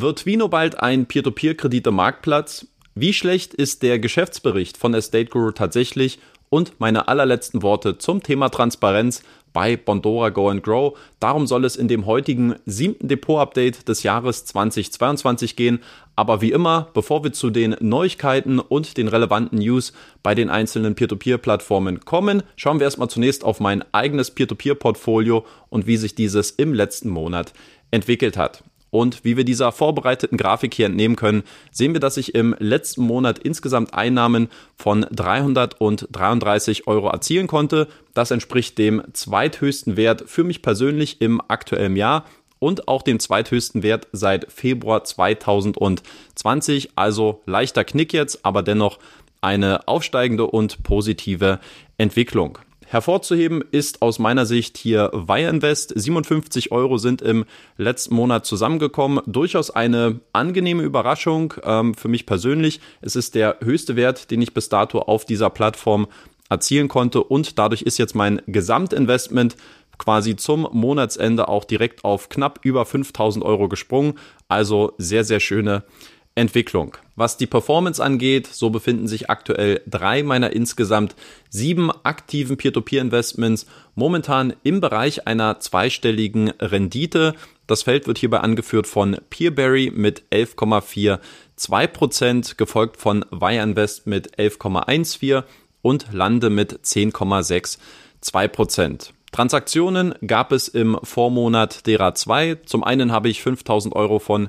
Wird Vino bald ein Peer-to-Peer-Kredite-Marktplatz? Wie schlecht ist der Geschäftsbericht von Estate Guru tatsächlich? Und meine allerletzten Worte zum Thema Transparenz bei Bondora Go and Grow. Darum soll es in dem heutigen siebten Depot-Update des Jahres 2022 gehen. Aber wie immer, bevor wir zu den Neuigkeiten und den relevanten News bei den einzelnen Peer-to-Peer-Plattformen kommen, schauen wir erstmal zunächst auf mein eigenes Peer-to-Peer-Portfolio und wie sich dieses im letzten Monat entwickelt hat. Und wie wir dieser vorbereiteten Grafik hier entnehmen können, sehen wir, dass ich im letzten Monat insgesamt Einnahmen von 333 Euro erzielen konnte. Das entspricht dem zweithöchsten Wert für mich persönlich im aktuellen Jahr und auch dem zweithöchsten Wert seit Februar 2020. Also leichter Knick jetzt, aber dennoch eine aufsteigende und positive Entwicklung. Hervorzuheben ist aus meiner Sicht hier Wire Invest. 57 Euro sind im letzten Monat zusammengekommen. Durchaus eine angenehme Überraschung ähm, für mich persönlich. Es ist der höchste Wert, den ich bis dato auf dieser Plattform erzielen konnte und dadurch ist jetzt mein Gesamtinvestment quasi zum Monatsende auch direkt auf knapp über 5000 Euro gesprungen. Also sehr, sehr schöne Entwicklung. Was die Performance angeht, so befinden sich aktuell drei meiner insgesamt sieben aktiven Peer-to-Peer-Investments momentan im Bereich einer zweistelligen Rendite. Das Feld wird hierbei angeführt von Peerberry mit 11,42%, gefolgt von Wire Invest mit 11,14% und Lande mit 10,62%. Transaktionen gab es im Vormonat derer zwei. Zum einen habe ich 5000 Euro von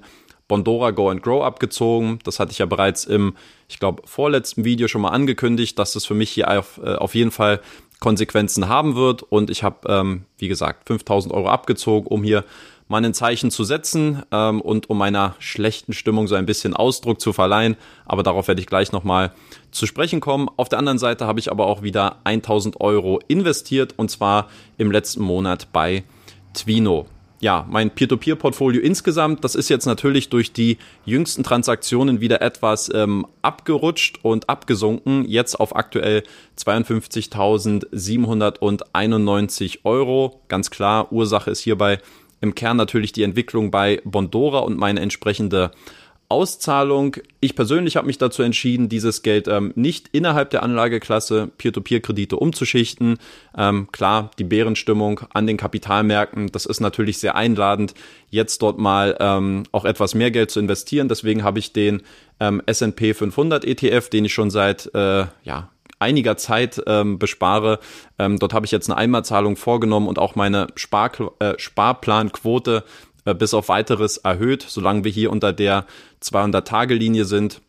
Bondora Go and Grow abgezogen. Das hatte ich ja bereits im, ich glaube, vorletzten Video schon mal angekündigt, dass das für mich hier auf, äh, auf jeden Fall Konsequenzen haben wird. Und ich habe, ähm, wie gesagt, 5000 Euro abgezogen, um hier mal ein Zeichen zu setzen ähm, und um meiner schlechten Stimmung so ein bisschen Ausdruck zu verleihen. Aber darauf werde ich gleich nochmal zu sprechen kommen. Auf der anderen Seite habe ich aber auch wieder 1000 Euro investiert und zwar im letzten Monat bei Twino ja, mein Peer-to-Peer-Portfolio insgesamt, das ist jetzt natürlich durch die jüngsten Transaktionen wieder etwas ähm, abgerutscht und abgesunken, jetzt auf aktuell 52.791 Euro. Ganz klar, Ursache ist hierbei im Kern natürlich die Entwicklung bei Bondora und meine entsprechende Auszahlung. Ich persönlich habe mich dazu entschieden, dieses Geld ähm, nicht innerhalb der Anlageklasse Peer-to-Peer-Kredite umzuschichten. Ähm, klar, die Bärenstimmung an den Kapitalmärkten, das ist natürlich sehr einladend, jetzt dort mal ähm, auch etwas mehr Geld zu investieren. Deswegen habe ich den ähm, S&P 500 ETF, den ich schon seit äh, ja einiger Zeit ähm, bespare. Ähm, dort habe ich jetzt eine Einmalzahlung vorgenommen und auch meine Spar äh, Sparplanquote äh, bis auf weiteres erhöht, solange wir hier unter der 200-Tage-Linie sind.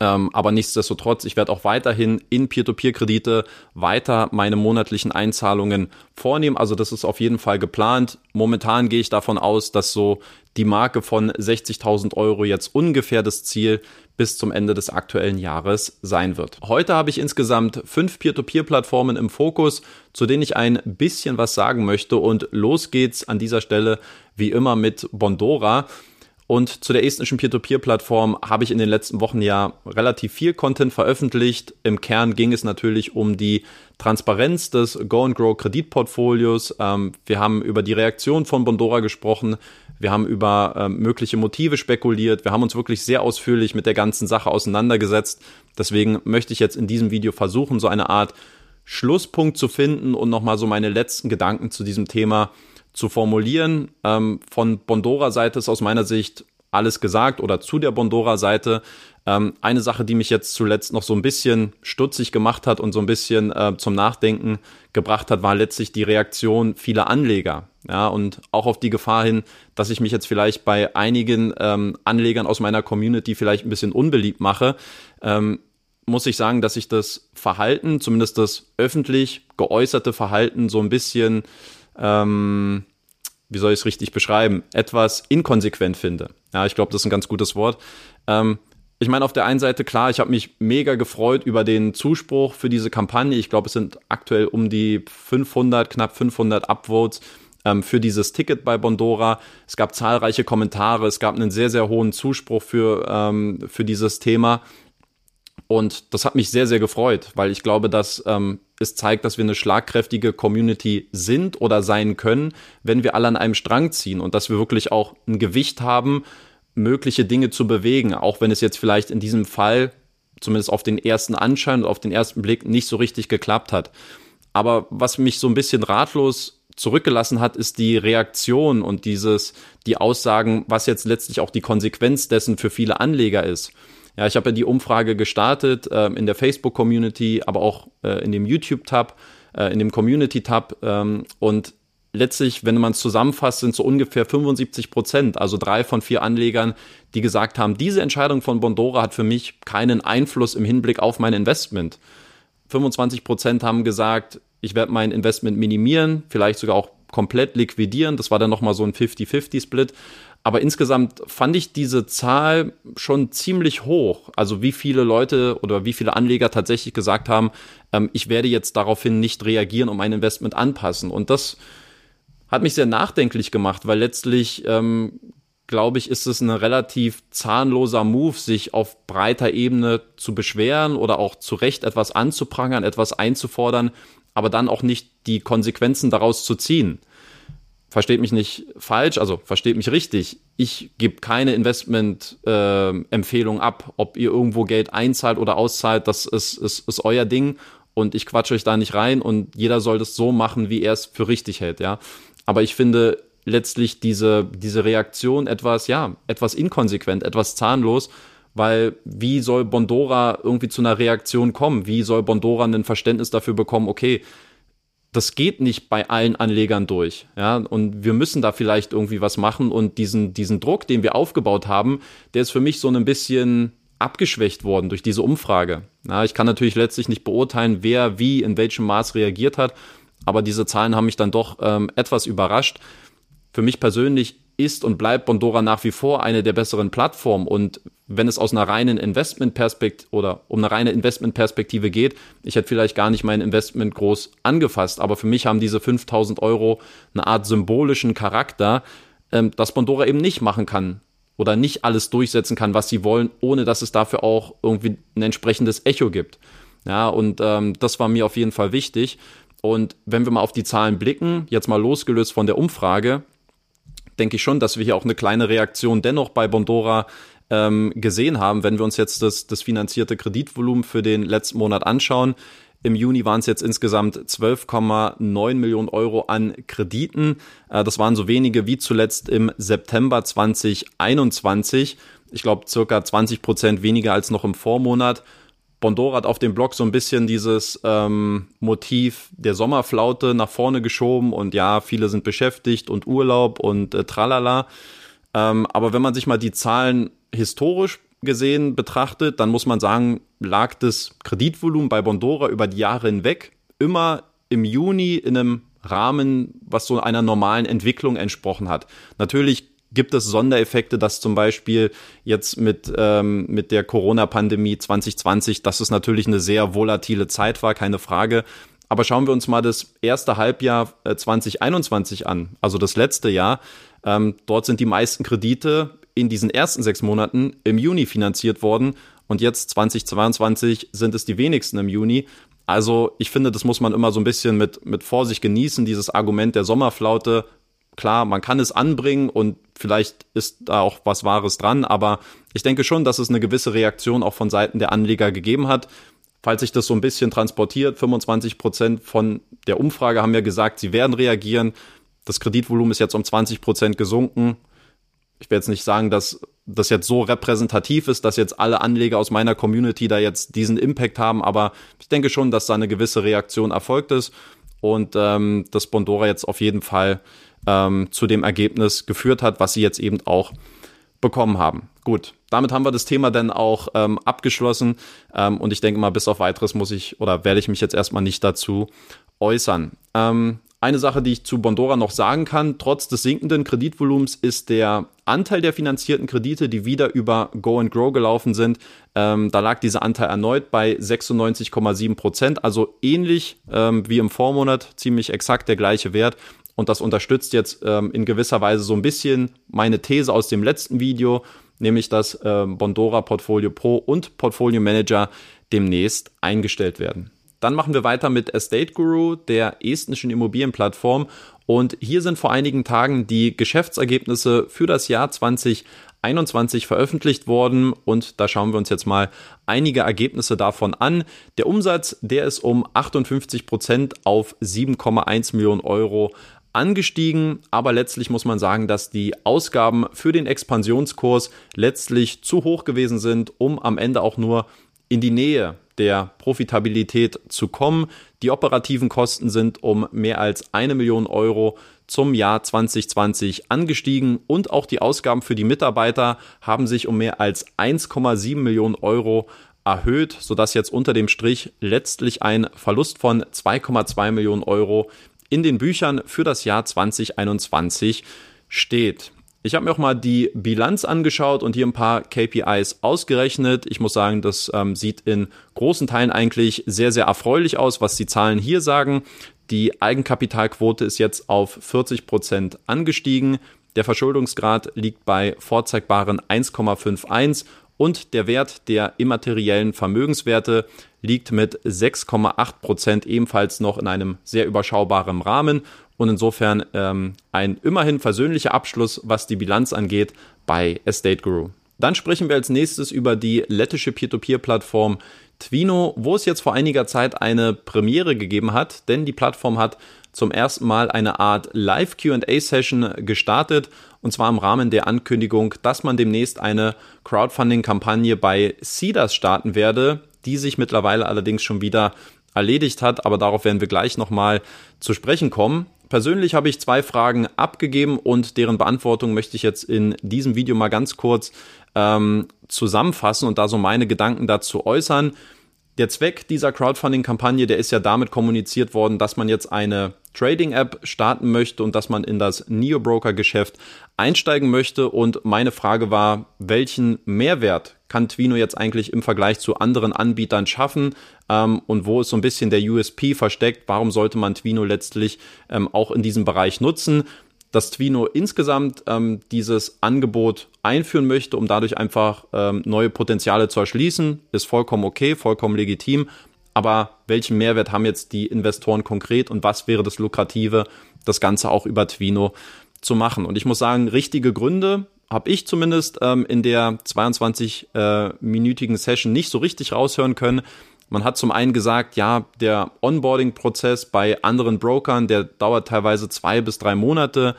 Ähm, aber nichtsdestotrotz, ich werde auch weiterhin in Peer-to-Peer-Kredite weiter meine monatlichen Einzahlungen vornehmen. Also das ist auf jeden Fall geplant. Momentan gehe ich davon aus, dass so die Marke von 60.000 Euro jetzt ungefähr das Ziel bis zum Ende des aktuellen Jahres sein wird. Heute habe ich insgesamt fünf Peer-to-Peer-Plattformen im Fokus, zu denen ich ein bisschen was sagen möchte. Und los geht's an dieser Stelle wie immer mit Bondora. Und zu der estnischen Peer-to-Peer-Plattform habe ich in den letzten Wochen ja relativ viel Content veröffentlicht. Im Kern ging es natürlich um die Transparenz des Go and Grow Kreditportfolios. Ähm, wir haben über die Reaktion von Bondora gesprochen. Wir haben über ähm, mögliche Motive spekuliert. Wir haben uns wirklich sehr ausführlich mit der ganzen Sache auseinandergesetzt. Deswegen möchte ich jetzt in diesem Video versuchen, so eine Art Schlusspunkt zu finden und nochmal so meine letzten Gedanken zu diesem Thema zu formulieren. Ähm, von Bondora-Seite ist aus meiner Sicht alles gesagt oder zu der Bondora-Seite. Ähm, eine Sache, die mich jetzt zuletzt noch so ein bisschen stutzig gemacht hat und so ein bisschen äh, zum Nachdenken gebracht hat, war letztlich die Reaktion vieler Anleger. Ja, und auch auf die Gefahr hin, dass ich mich jetzt vielleicht bei einigen ähm, Anlegern aus meiner Community vielleicht ein bisschen unbeliebt mache, ähm, muss ich sagen, dass ich das Verhalten, zumindest das öffentlich geäußerte Verhalten, so ein bisschen ähm, wie soll ich es richtig beschreiben, etwas inkonsequent finde. Ja, ich glaube, das ist ein ganz gutes Wort. Ähm, ich meine, auf der einen Seite, klar, ich habe mich mega gefreut über den Zuspruch für diese Kampagne. Ich glaube, es sind aktuell um die 500, knapp 500 Upvotes ähm, für dieses Ticket bei Bondora. Es gab zahlreiche Kommentare, es gab einen sehr, sehr hohen Zuspruch für, ähm, für dieses Thema. Und das hat mich sehr, sehr gefreut, weil ich glaube, dass ähm, es zeigt, dass wir eine schlagkräftige Community sind oder sein können, wenn wir alle an einem Strang ziehen und dass wir wirklich auch ein Gewicht haben, mögliche Dinge zu bewegen, auch wenn es jetzt vielleicht in diesem Fall zumindest auf den ersten Anschein und auf den ersten Blick nicht so richtig geklappt hat. Aber was mich so ein bisschen ratlos zurückgelassen hat, ist die Reaktion und dieses, die Aussagen, was jetzt letztlich auch die Konsequenz dessen für viele Anleger ist. Ja, ich habe ja die Umfrage gestartet äh, in der Facebook-Community, aber auch äh, in dem YouTube-Tab, äh, in dem Community-Tab ähm, und letztlich, wenn man es zusammenfasst, sind so ungefähr 75 Prozent, also drei von vier Anlegern, die gesagt haben, diese Entscheidung von Bondora hat für mich keinen Einfluss im Hinblick auf mein Investment. 25 Prozent haben gesagt, ich werde mein Investment minimieren, vielleicht sogar auch komplett liquidieren. Das war dann nochmal so ein 50-50-Split. Aber insgesamt fand ich diese Zahl schon ziemlich hoch. Also wie viele Leute oder wie viele Anleger tatsächlich gesagt haben, ähm, ich werde jetzt daraufhin nicht reagieren und mein Investment anpassen. Und das hat mich sehr nachdenklich gemacht, weil letztlich, ähm, glaube ich, ist es ein relativ zahnloser Move, sich auf breiter Ebene zu beschweren oder auch zu Recht etwas anzuprangern, etwas einzufordern, aber dann auch nicht die Konsequenzen daraus zu ziehen. Versteht mich nicht falsch, also versteht mich richtig. Ich gebe keine Investment-Empfehlung äh, ab, ob ihr irgendwo Geld einzahlt oder auszahlt, das ist, ist, ist euer Ding und ich quatsche euch da nicht rein und jeder soll das so machen, wie er es für richtig hält, ja. Aber ich finde letztlich diese, diese Reaktion etwas, ja, etwas inkonsequent, etwas zahnlos, weil wie soll Bondora irgendwie zu einer Reaktion kommen? Wie soll Bondora ein Verständnis dafür bekommen, okay, das geht nicht bei allen Anlegern durch, ja, und wir müssen da vielleicht irgendwie was machen und diesen, diesen Druck, den wir aufgebaut haben, der ist für mich so ein bisschen abgeschwächt worden durch diese Umfrage. Ja, ich kann natürlich letztlich nicht beurteilen, wer wie in welchem Maß reagiert hat aber diese Zahlen haben mich dann doch ähm, etwas überrascht. Für mich persönlich ist und bleibt Bondora nach wie vor eine der besseren Plattformen und wenn es aus einer reinen Investmentperspektive oder um eine reine Investmentperspektive geht, ich hätte vielleicht gar nicht mein Investment groß angefasst, aber für mich haben diese 5000 Euro eine Art symbolischen Charakter, ähm, dass Bondora eben nicht machen kann oder nicht alles durchsetzen kann, was sie wollen, ohne dass es dafür auch irgendwie ein entsprechendes Echo gibt. Ja, und ähm, das war mir auf jeden Fall wichtig. Und wenn wir mal auf die Zahlen blicken, jetzt mal losgelöst von der Umfrage, denke ich schon, dass wir hier auch eine kleine Reaktion dennoch bei Bondora ähm, gesehen haben, wenn wir uns jetzt das, das finanzierte Kreditvolumen für den letzten Monat anschauen. Im Juni waren es jetzt insgesamt 12,9 Millionen Euro an Krediten. Äh, das waren so wenige wie zuletzt im September 2021. Ich glaube, circa 20 Prozent weniger als noch im Vormonat. Bondora hat auf dem Blog so ein bisschen dieses ähm, Motiv der Sommerflaute nach vorne geschoben und ja, viele sind beschäftigt und Urlaub und äh, tralala. Ähm, aber wenn man sich mal die Zahlen historisch gesehen betrachtet, dann muss man sagen, lag das Kreditvolumen bei Bondora über die Jahre hinweg immer im Juni in einem Rahmen, was so einer normalen Entwicklung entsprochen hat. Natürlich gibt es Sondereffekte, dass zum Beispiel jetzt mit, ähm, mit der Corona-Pandemie 2020, dass es natürlich eine sehr volatile Zeit war, keine Frage. Aber schauen wir uns mal das erste Halbjahr 2021 äh, an, also das letzte Jahr. Ähm, dort sind die meisten Kredite in diesen ersten sechs Monaten im Juni finanziert worden und jetzt 2022 sind es die wenigsten im Juni. Also ich finde, das muss man immer so ein bisschen mit, mit Vorsicht genießen, dieses Argument der Sommerflaute klar, man kann es anbringen und vielleicht ist da auch was Wahres dran, aber ich denke schon, dass es eine gewisse Reaktion auch von Seiten der Anleger gegeben hat. Falls sich das so ein bisschen transportiert, 25 Prozent von der Umfrage haben ja gesagt, sie werden reagieren. Das Kreditvolumen ist jetzt um 20 Prozent gesunken. Ich werde jetzt nicht sagen, dass das jetzt so repräsentativ ist, dass jetzt alle Anleger aus meiner Community da jetzt diesen Impact haben, aber ich denke schon, dass da eine gewisse Reaktion erfolgt ist und ähm, dass Bondora jetzt auf jeden Fall ähm, zu dem Ergebnis geführt hat, was sie jetzt eben auch bekommen haben. Gut, damit haben wir das Thema dann auch ähm, abgeschlossen ähm, und ich denke mal, bis auf weiteres muss ich oder werde ich mich jetzt erstmal nicht dazu äußern. Ähm, eine Sache, die ich zu Bondora noch sagen kann, trotz des sinkenden Kreditvolumens ist der Anteil der finanzierten Kredite, die wieder über Go and Grow gelaufen sind, ähm, da lag dieser Anteil erneut bei 96,7 Prozent, also ähnlich ähm, wie im Vormonat, ziemlich exakt der gleiche Wert. Und das unterstützt jetzt ähm, in gewisser Weise so ein bisschen meine These aus dem letzten Video, nämlich dass ähm, Bondora Portfolio Pro und Portfolio Manager demnächst eingestellt werden. Dann machen wir weiter mit Estate Guru, der estnischen Immobilienplattform. Und hier sind vor einigen Tagen die Geschäftsergebnisse für das Jahr 2021 2021 veröffentlicht worden und da schauen wir uns jetzt mal einige Ergebnisse davon an. Der Umsatz, der ist um 58 Prozent auf 7,1 Millionen Euro angestiegen, aber letztlich muss man sagen, dass die Ausgaben für den Expansionskurs letztlich zu hoch gewesen sind, um am Ende auch nur in die Nähe der Profitabilität zu kommen. Die operativen Kosten sind um mehr als eine Million Euro zum Jahr 2020 angestiegen und auch die Ausgaben für die Mitarbeiter haben sich um mehr als 1,7 Millionen Euro erhöht, sodass jetzt unter dem Strich letztlich ein Verlust von 2,2 Millionen Euro in den Büchern für das Jahr 2021 steht. Ich habe mir auch mal die Bilanz angeschaut und hier ein paar KPIs ausgerechnet. Ich muss sagen, das ähm, sieht in großen Teilen eigentlich sehr, sehr erfreulich aus, was die Zahlen hier sagen. Die Eigenkapitalquote ist jetzt auf 40 Prozent angestiegen. Der Verschuldungsgrad liegt bei vorzeigbaren 1,51 und der Wert der immateriellen Vermögenswerte liegt mit 6,8 Prozent ebenfalls noch in einem sehr überschaubaren Rahmen und insofern ähm, ein immerhin versöhnlicher Abschluss, was die Bilanz angeht bei Estate Guru. Dann sprechen wir als nächstes über die lettische Peer-to-Peer-Plattform Twino, wo es jetzt vor einiger Zeit eine Premiere gegeben hat, denn die Plattform hat zum ersten Mal eine Art Live QA-Session gestartet und zwar im Rahmen der Ankündigung, dass man demnächst eine Crowdfunding-Kampagne bei Cedars starten werde, die sich mittlerweile allerdings schon wieder erledigt hat, aber darauf werden wir gleich nochmal zu sprechen kommen. Persönlich habe ich zwei Fragen abgegeben und deren Beantwortung möchte ich jetzt in diesem Video mal ganz kurz ähm, zusammenfassen und da so meine Gedanken dazu äußern. Der Zweck dieser Crowdfunding-Kampagne, der ist ja damit kommuniziert worden, dass man jetzt eine Trading-App starten möchte und dass man in das Neo-Broker-Geschäft einsteigen möchte. Und meine Frage war, welchen Mehrwert kann Twino jetzt eigentlich im Vergleich zu anderen Anbietern schaffen ähm, und wo ist so ein bisschen der USP versteckt? Warum sollte man Twino letztlich ähm, auch in diesem Bereich nutzen? Dass Twino insgesamt ähm, dieses Angebot einführen möchte, um dadurch einfach ähm, neue Potenziale zu erschließen, ist vollkommen okay, vollkommen legitim. Aber welchen Mehrwert haben jetzt die Investoren konkret und was wäre das Lukrative, das Ganze auch über Twino zu machen? Und ich muss sagen, richtige Gründe habe ich zumindest ähm, in der 22-minütigen äh, Session nicht so richtig raushören können. Man hat zum einen gesagt, ja, der Onboarding-Prozess bei anderen Brokern, der dauert teilweise zwei bis drei Monate.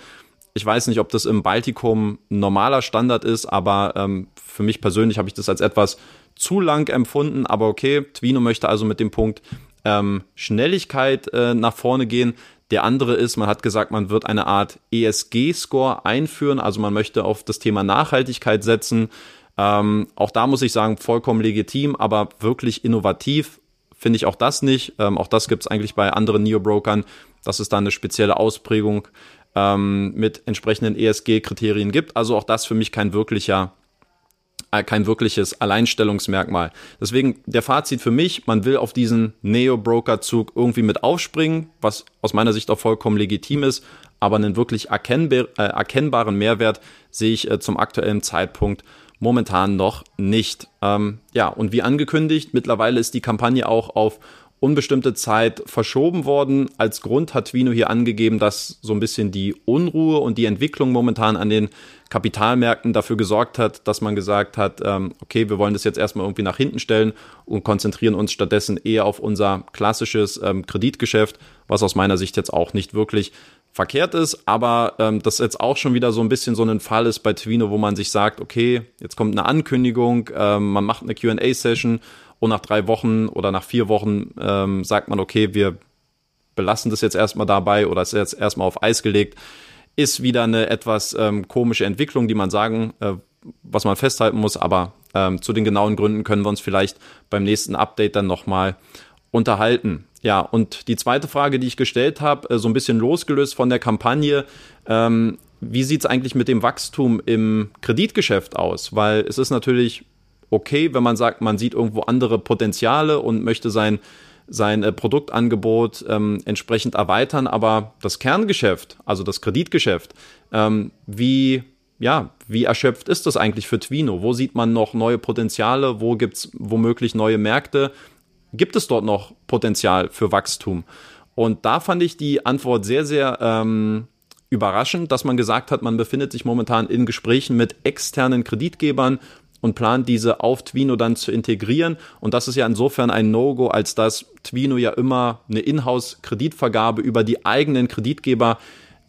Ich weiß nicht, ob das im Baltikum normaler Standard ist, aber ähm, für mich persönlich habe ich das als etwas zu lang empfunden. Aber okay, Twino möchte also mit dem Punkt ähm, Schnelligkeit äh, nach vorne gehen. Der andere ist, man hat gesagt, man wird eine Art ESG-Score einführen, also man möchte auf das Thema Nachhaltigkeit setzen. Ähm, auch da muss ich sagen, vollkommen legitim, aber wirklich innovativ finde ich auch das nicht. Ähm, auch das gibt es eigentlich bei anderen Neo-Brokern, dass es da eine spezielle Ausprägung ähm, mit entsprechenden ESG-Kriterien gibt. Also auch das für mich kein wirklicher äh, kein wirkliches Alleinstellungsmerkmal. Deswegen der Fazit für mich, man will auf diesen Neo-Broker-Zug irgendwie mit aufspringen, was aus meiner Sicht auch vollkommen legitim ist, aber einen wirklich erkennbar, äh, erkennbaren Mehrwert sehe ich äh, zum aktuellen Zeitpunkt momentan noch nicht. Ähm, ja, und wie angekündigt, mittlerweile ist die Kampagne auch auf unbestimmte Zeit verschoben worden. Als Grund hat Twino hier angegeben, dass so ein bisschen die Unruhe und die Entwicklung momentan an den Kapitalmärkten dafür gesorgt hat, dass man gesagt hat, ähm, okay, wir wollen das jetzt erstmal irgendwie nach hinten stellen und konzentrieren uns stattdessen eher auf unser klassisches ähm, Kreditgeschäft, was aus meiner Sicht jetzt auch nicht wirklich verkehrt ist, aber ähm, das jetzt auch schon wieder so ein bisschen so ein Fall ist bei Twino, wo man sich sagt, okay, jetzt kommt eine Ankündigung, ähm, man macht eine QA-Session und nach drei Wochen oder nach vier Wochen ähm, sagt man, okay, wir belassen das jetzt erstmal dabei oder ist jetzt erstmal auf Eis gelegt, ist wieder eine etwas ähm, komische Entwicklung, die man sagen, äh, was man festhalten muss, aber ähm, zu den genauen Gründen können wir uns vielleicht beim nächsten Update dann nochmal unterhalten. Ja, und die zweite Frage, die ich gestellt habe, äh, so ein bisschen losgelöst von der Kampagne, ähm, wie sieht es eigentlich mit dem Wachstum im Kreditgeschäft aus? Weil es ist natürlich okay, wenn man sagt, man sieht irgendwo andere Potenziale und möchte sein, sein äh, Produktangebot ähm, entsprechend erweitern, aber das Kerngeschäft, also das Kreditgeschäft, ähm, wie, ja, wie erschöpft ist das eigentlich für Twino? Wo sieht man noch neue Potenziale? Wo gibt es womöglich neue Märkte? Gibt es dort noch Potenzial für Wachstum? Und da fand ich die Antwort sehr, sehr ähm, überraschend, dass man gesagt hat, man befindet sich momentan in Gesprächen mit externen Kreditgebern und plant diese auf Twino dann zu integrieren. Und das ist ja insofern ein No-Go, als dass Twino ja immer eine Inhouse-Kreditvergabe über die eigenen Kreditgeber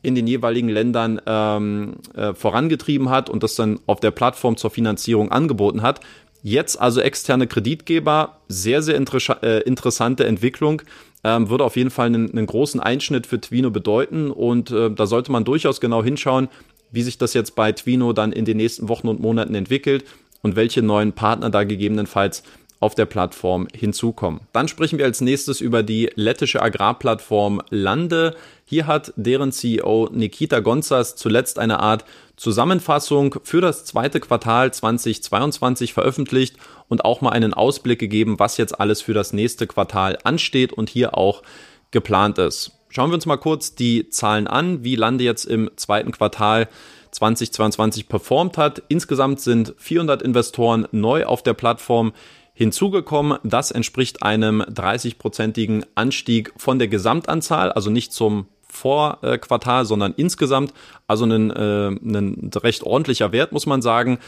in den jeweiligen Ländern ähm, äh, vorangetrieben hat und das dann auf der Plattform zur Finanzierung angeboten hat. Jetzt also externe Kreditgeber, sehr, sehr inter äh, interessante Entwicklung, ähm, würde auf jeden Fall einen, einen, großen Einschnitt für Twino bedeuten und äh, da sollte man durchaus genau hinschauen, wie sich das jetzt bei Twino dann in den nächsten Wochen und Monaten entwickelt und welche neuen Partner da gegebenenfalls auf der Plattform hinzukommen. Dann sprechen wir als nächstes über die lettische Agrarplattform Lande. Hier hat deren CEO Nikita Gonzas zuletzt eine Art Zusammenfassung für das zweite Quartal 2022 veröffentlicht und auch mal einen Ausblick gegeben, was jetzt alles für das nächste Quartal ansteht und hier auch geplant ist. Schauen wir uns mal kurz die Zahlen an, wie Lande jetzt im zweiten Quartal 2022 performt hat. Insgesamt sind 400 Investoren neu auf der Plattform hinzugekommen. Das entspricht einem 30-prozentigen Anstieg von der Gesamtanzahl, also nicht zum Vorquartal, sondern insgesamt. Also ein, äh, ein recht ordentlicher Wert, muss man sagen.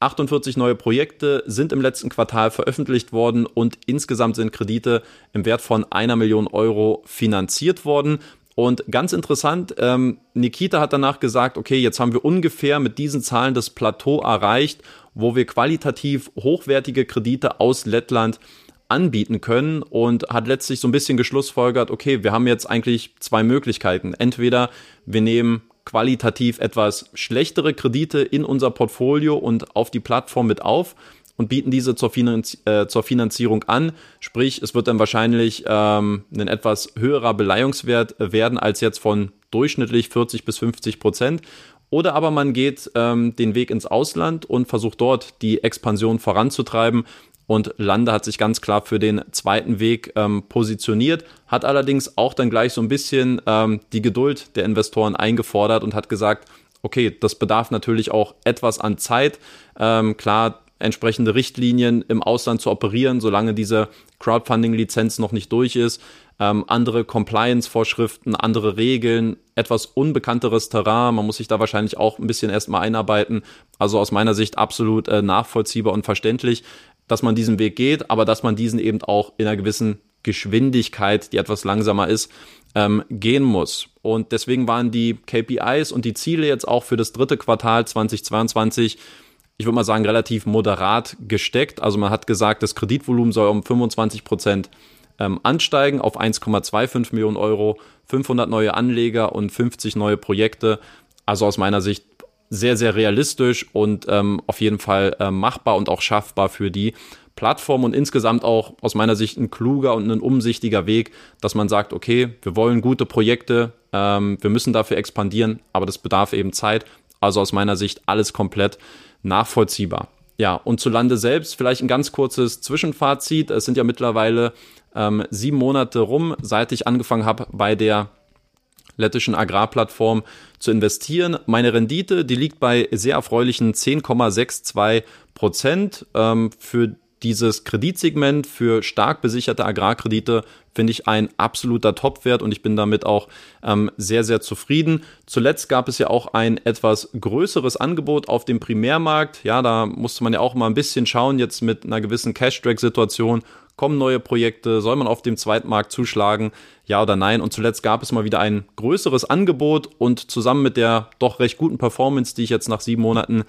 48 neue Projekte sind im letzten Quartal veröffentlicht worden und insgesamt sind Kredite im Wert von einer Million Euro finanziert worden. Und ganz interessant, ähm, Nikita hat danach gesagt, okay, jetzt haben wir ungefähr mit diesen Zahlen das Plateau erreicht, wo wir qualitativ hochwertige Kredite aus Lettland anbieten können und hat letztlich so ein bisschen geschlussfolgert, okay, wir haben jetzt eigentlich zwei Möglichkeiten. Entweder wir nehmen qualitativ etwas schlechtere Kredite in unser Portfolio und auf die Plattform mit auf und bieten diese zur, Finanz äh, zur Finanzierung an. Sprich, es wird dann wahrscheinlich ähm, ein etwas höherer Beleihungswert werden als jetzt von durchschnittlich 40 bis 50 Prozent. Oder aber man geht ähm, den Weg ins Ausland und versucht dort die Expansion voranzutreiben. Und Lande hat sich ganz klar für den zweiten Weg ähm, positioniert, hat allerdings auch dann gleich so ein bisschen ähm, die Geduld der Investoren eingefordert und hat gesagt, okay, das bedarf natürlich auch etwas an Zeit. Ähm, klar, entsprechende Richtlinien im Ausland zu operieren, solange diese Crowdfunding-Lizenz noch nicht durch ist. Ähm, andere Compliance-Vorschriften, andere Regeln, etwas unbekannteres Terrain. Man muss sich da wahrscheinlich auch ein bisschen erstmal einarbeiten. Also aus meiner Sicht absolut äh, nachvollziehbar und verständlich, dass man diesen Weg geht, aber dass man diesen eben auch in einer gewissen Geschwindigkeit, die etwas langsamer ist, ähm, gehen muss. Und deswegen waren die KPIs und die Ziele jetzt auch für das dritte Quartal 2022 ich würde mal sagen, relativ moderat gesteckt. Also man hat gesagt, das Kreditvolumen soll um 25 Prozent ähm, ansteigen auf 1,25 Millionen Euro, 500 neue Anleger und 50 neue Projekte. Also aus meiner Sicht sehr, sehr realistisch und ähm, auf jeden Fall äh, machbar und auch schaffbar für die Plattform und insgesamt auch aus meiner Sicht ein kluger und ein umsichtiger Weg, dass man sagt, okay, wir wollen gute Projekte, ähm, wir müssen dafür expandieren, aber das bedarf eben Zeit. Also aus meiner Sicht alles komplett nachvollziehbar. Ja, und zu Lande selbst vielleicht ein ganz kurzes Zwischenfazit. Es sind ja mittlerweile ähm, sieben Monate rum, seit ich angefangen habe bei der lettischen Agrarplattform zu investieren. Meine Rendite, die liegt bei sehr erfreulichen 10,62 Prozent. Ähm, für dieses Kreditsegment für stark besicherte Agrarkredite finde ich ein absoluter Topwert und ich bin damit auch ähm, sehr, sehr zufrieden. Zuletzt gab es ja auch ein etwas größeres Angebot auf dem Primärmarkt. Ja, da musste man ja auch mal ein bisschen schauen, jetzt mit einer gewissen Cash-Drag-Situation. Kommen neue Projekte? Soll man auf dem Zweitmarkt zuschlagen? Ja oder nein? Und zuletzt gab es mal wieder ein größeres Angebot und zusammen mit der doch recht guten Performance, die ich jetzt nach sieben Monaten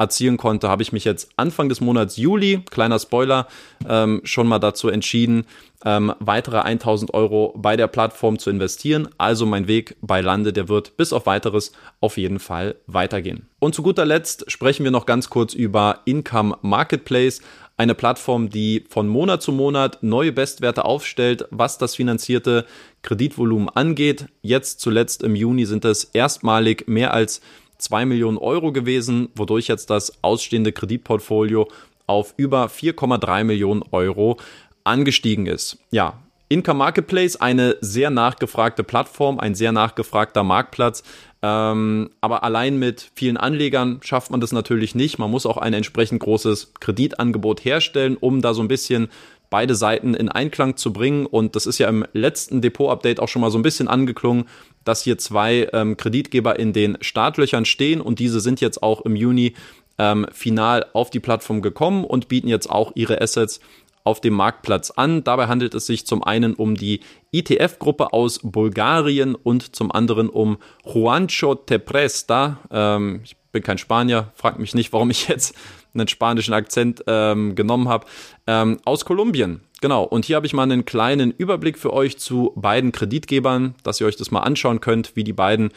erzielen konnte, habe ich mich jetzt Anfang des Monats Juli, kleiner Spoiler, ähm, schon mal dazu entschieden, ähm, weitere 1000 Euro bei der Plattform zu investieren. Also mein Weg bei Lande, der wird bis auf weiteres auf jeden Fall weitergehen. Und zu guter Letzt sprechen wir noch ganz kurz über Income Marketplace, eine Plattform, die von Monat zu Monat neue Bestwerte aufstellt, was das finanzierte Kreditvolumen angeht. Jetzt zuletzt im Juni sind es erstmalig mehr als 2 Millionen Euro gewesen, wodurch jetzt das ausstehende Kreditportfolio auf über 4,3 Millionen Euro angestiegen ist. Ja, Income Marketplace, eine sehr nachgefragte Plattform, ein sehr nachgefragter Marktplatz, Ähm, aber allein mit vielen Anlegern schafft man das natürlich nicht. Man muss auch ein entsprechend großes Kreditangebot herstellen, um da so ein bisschen beide Seiten in Einklang zu bringen. Und das ist ja im letzten Depot-Update auch schon mal so ein bisschen angeklungen, dass hier zwei ähm, Kreditgeber in den Startlöchern stehen und diese sind jetzt auch im Juni ähm, final auf die Plattform gekommen und bieten jetzt auch ihre Assets auf dem Marktplatz an. Dabei handelt es sich zum einen um die ITF-Gruppe aus Bulgarien und zum anderen um Juancho Tepresta. Ähm, ich bin kein Spanier, fragt mich nicht, warum ich jetzt einen spanischen Akzent ähm, genommen habe. Ähm, aus Kolumbien. Genau, und hier habe ich mal einen kleinen Überblick für euch zu beiden Kreditgebern, dass ihr euch das mal anschauen könnt, wie die beiden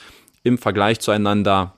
im Vergleich zueinander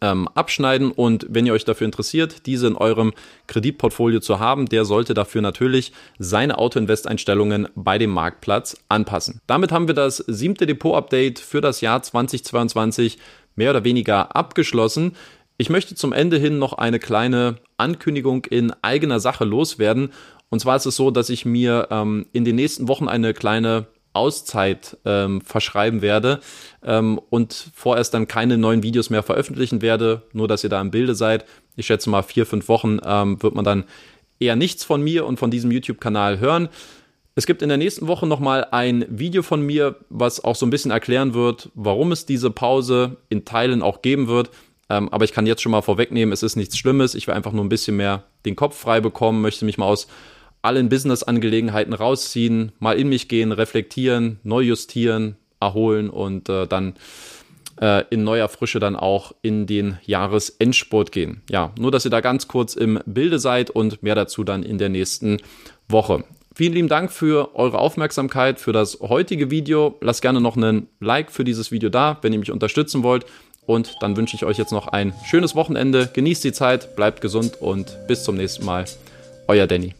ähm, abschneiden. Und wenn ihr euch dafür interessiert, diese in eurem Kreditportfolio zu haben, der sollte dafür natürlich seine Auto-Invest-Einstellungen bei dem Marktplatz anpassen. Damit haben wir das siebte Depot-Update für das Jahr 2022 mehr oder weniger abgeschlossen. Ich möchte zum Ende hin noch eine kleine Ankündigung in eigener Sache loswerden. Und zwar ist es so, dass ich mir ähm, in den nächsten Wochen eine kleine Auszeit ähm, verschreiben werde ähm, und vorerst dann keine neuen Videos mehr veröffentlichen werde, nur dass ihr da im Bilde seid. Ich schätze mal vier, fünf Wochen ähm, wird man dann eher nichts von mir und von diesem YouTube-Kanal hören. Es gibt in der nächsten Woche nochmal ein Video von mir, was auch so ein bisschen erklären wird, warum es diese Pause in Teilen auch geben wird. Ähm, aber ich kann jetzt schon mal vorwegnehmen, es ist nichts Schlimmes. Ich will einfach nur ein bisschen mehr den Kopf frei bekommen, möchte mich mal aus allen Business-Angelegenheiten rausziehen, mal in mich gehen, reflektieren, neu justieren, erholen und äh, dann äh, in neuer Frische dann auch in den Jahresendsport gehen. Ja, nur dass ihr da ganz kurz im Bilde seid und mehr dazu dann in der nächsten Woche. Vielen lieben Dank für eure Aufmerksamkeit für das heutige Video. Lasst gerne noch einen Like für dieses Video da, wenn ihr mich unterstützen wollt. Und dann wünsche ich euch jetzt noch ein schönes Wochenende. Genießt die Zeit, bleibt gesund und bis zum nächsten Mal. Euer Danny.